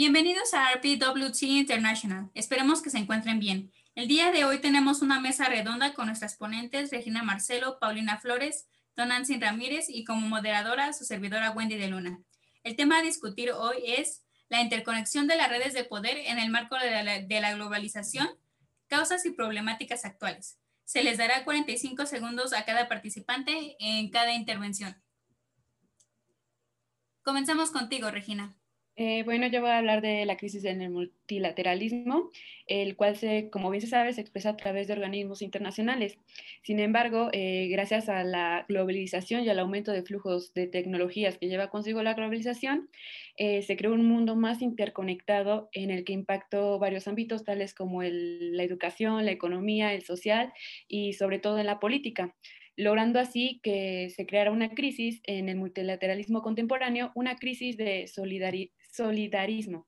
Bienvenidos a RPWT International. Esperemos que se encuentren bien. El día de hoy tenemos una mesa redonda con nuestras ponentes Regina Marcelo, Paulina Flores, Donancy Ramírez y como moderadora su servidora Wendy de Luna. El tema a discutir hoy es la interconexión de las redes de poder en el marco de la, de la globalización, causas y problemáticas actuales. Se les dará 45 segundos a cada participante en cada intervención. Comenzamos contigo, Regina. Eh, bueno, yo voy a hablar de la crisis en el multilateralismo, el cual, se, como bien se sabe, se expresa a través de organismos internacionales. Sin embargo, eh, gracias a la globalización y al aumento de flujos de tecnologías que lleva consigo la globalización, eh, se creó un mundo más interconectado en el que impactó varios ámbitos, tales como la educación, la economía, el social y sobre todo en la política logrando así que se creara una crisis en el multilateralismo contemporáneo, una crisis de solidarismo,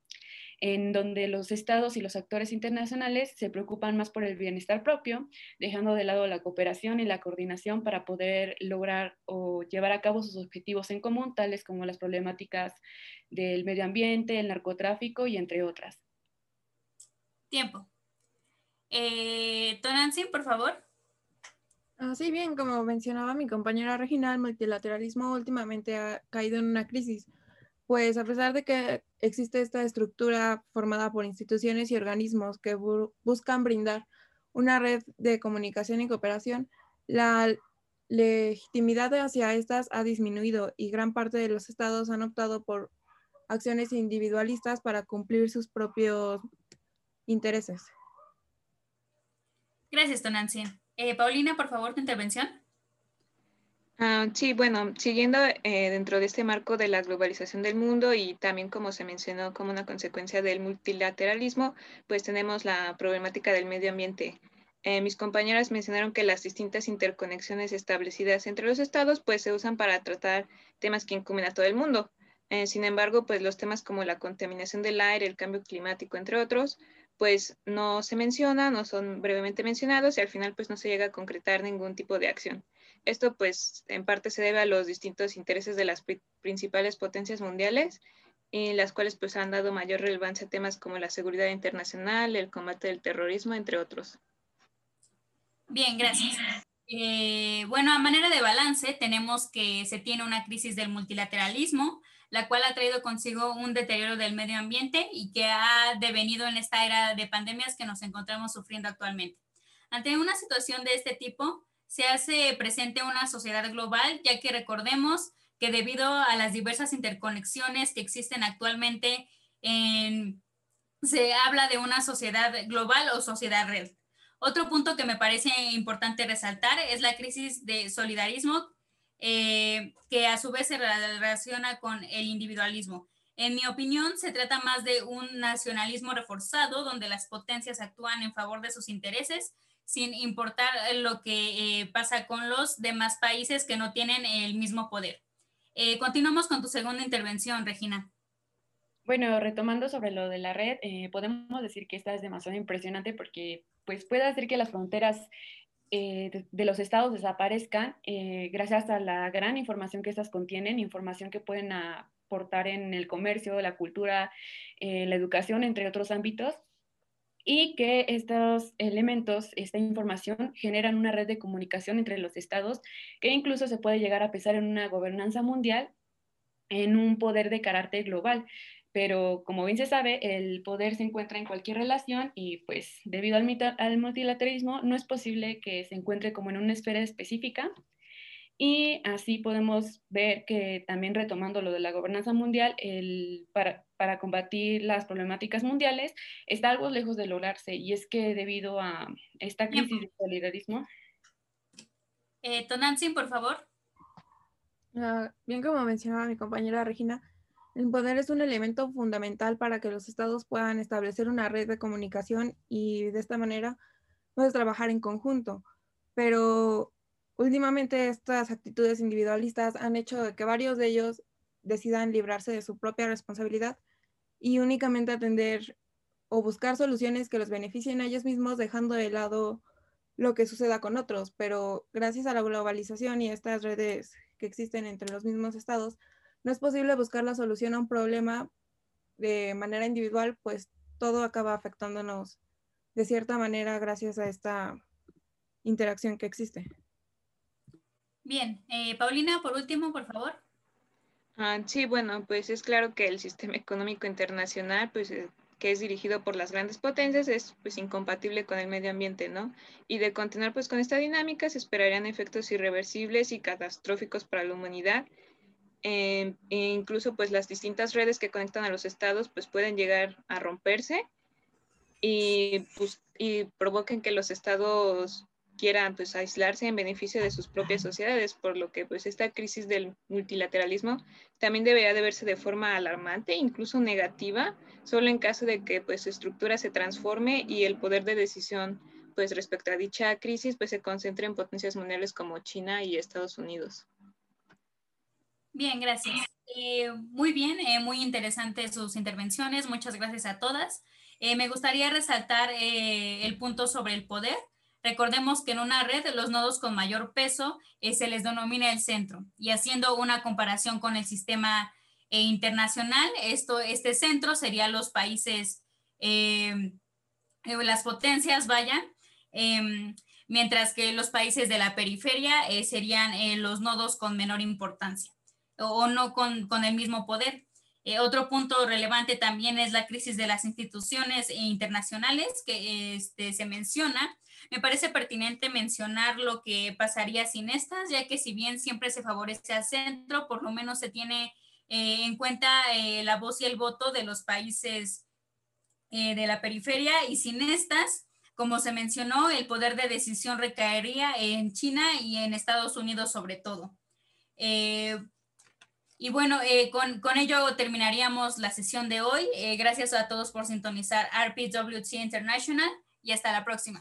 en donde los estados y los actores internacionales se preocupan más por el bienestar propio, dejando de lado la cooperación y la coordinación para poder lograr o llevar a cabo sus objetivos en común, tales como las problemáticas del medio ambiente, el narcotráfico y entre otras. Tiempo. Eh, Tonancy, por favor. Así bien, como mencionaba mi compañera Regina, el multilateralismo últimamente ha caído en una crisis pues a pesar de que existe esta estructura formada por instituciones y organismos que buscan brindar una red de comunicación y cooperación, la legitimidad hacia estas ha disminuido y gran parte de los estados han optado por acciones individualistas para cumplir sus propios intereses. Gracias, Tonancy. Eh, Paulina, por favor, tu intervención. Ah, sí, bueno, siguiendo eh, dentro de este marco de la globalización del mundo y también como se mencionó como una consecuencia del multilateralismo, pues tenemos la problemática del medio ambiente. Eh, mis compañeras mencionaron que las distintas interconexiones establecidas entre los estados pues se usan para tratar temas que incumben a todo el mundo. Eh, sin embargo, pues los temas como la contaminación del aire, el cambio climático, entre otros, pues no se mencionan, no son brevemente mencionados y al final pues no se llega a concretar ningún tipo de acción. Esto pues en parte se debe a los distintos intereses de las principales potencias mundiales, en las cuales pues han dado mayor relevancia a temas como la seguridad internacional, el combate del terrorismo, entre otros. Bien, gracias. Eh, bueno, a manera de balance, tenemos que se tiene una crisis del multilateralismo, la cual ha traído consigo un deterioro del medio ambiente y que ha devenido en esta era de pandemias que nos encontramos sufriendo actualmente. Ante una situación de este tipo, se hace presente una sociedad global, ya que recordemos que debido a las diversas interconexiones que existen actualmente, se habla de una sociedad global o sociedad red. Otro punto que me parece importante resaltar es la crisis de solidarismo, eh, que a su vez se relaciona con el individualismo. En mi opinión, se trata más de un nacionalismo reforzado, donde las potencias actúan en favor de sus intereses sin importar lo que eh, pasa con los demás países que no tienen el mismo poder. Eh, continuamos con tu segunda intervención, Regina. Bueno, retomando sobre lo de la red, eh, podemos decir que esta es demasiado impresionante porque pues, puede hacer que las fronteras de, de, los estados desaparezcan gracias a la gran información que estas contienen, información que pueden aportar en el comercio, la cultura, la educación, entre otros ámbitos y que estos elementos, esta información, generan una red de comunicación entre los estados que incluso se puede llegar a pesar en una gobernanza mundial, en un poder de carácter global. Pero como bien se sabe, el poder se encuentra en cualquier relación y pues debido al, al multilateralismo no es posible que se encuentre como en una esfera específica, y así podemos ver que también retomando lo de la gobernanza mundial, el, para, para, combatir las problemáticas mundiales está algo lejos de lograrse y es que debido a esta crisis de solidarismo. Eh, Tonantzin, por favor. Ah, bien como mencionaba mi compañera Regina, el poder es un elemento fundamental para que los estados puedan establecer una red de comunicación y de esta manera puedes trabajar en conjunto. Pero Últimamente estas actitudes individualistas han hecho que varios de ellos decidan librarse de su propia responsabilidad y únicamente atender o buscar soluciones que los beneficien a ellos mismos, dejando de lado lo que suceda con otros. Pero gracias a la globalización y estas redes que existen entre los mismos estados, no es posible buscar la solución a un problema de manera individual, pues todo acaba afectándonos de cierta manera gracias a esta interacción que existe. Bien, eh, Paulina, por último, por favor. Ah, sí, bueno, pues es claro que el sistema económico internacional, pues eh, que es dirigido por las grandes potencias, es pues incompatible con el medio ambiente, ¿no? Y de continuar pues con esta dinámica se esperarían efectos irreversibles y catastróficos para la humanidad. E incluso pues las distintas redes que conectan a los estados pues pueden llegar a romperse y, pues, y provoquen que los estados quieran pues aislarse en beneficio de sus propias sociedades, por lo que pues esta crisis del multilateralismo también debería de verse de forma alarmante, incluso negativa, solo en caso de que pues su estructura se transforme y el poder de decisión pues respecto a dicha crisis pues se concentre en potencias mundiales como China y Estados Unidos. Bien, gracias. Eh, muy bien, eh, muy interesantes sus intervenciones. Muchas gracias a todas. Eh, me gustaría resaltar el punto sobre el poder. Recordemos que en una red los nodos con mayor peso se les denomina el centro y haciendo una comparación con el sistema internacional, esto, este centro sería los países, em, las potencias, vayan, em, mientras que los países de la periferia serían los nodos con menor importancia o, no con, con, el mismo poder. otro punto relevante también es la crisis de las instituciones internacionales que este, se menciona me parece pertinente mencionar lo que pasaría sin estas, ya que si bien siempre se favorece al centro, por lo menos se tiene eh, en cuenta eh, la voz y el voto de los países eh, de la periferia y sin estas, como se mencionó, el poder de decisión recaería en China y en Estados Unidos sobre todo. Y bueno, con, con, ello terminaríamos la sesión de hoy. gracias a todos por sintonizar RPWT International y hasta la próxima.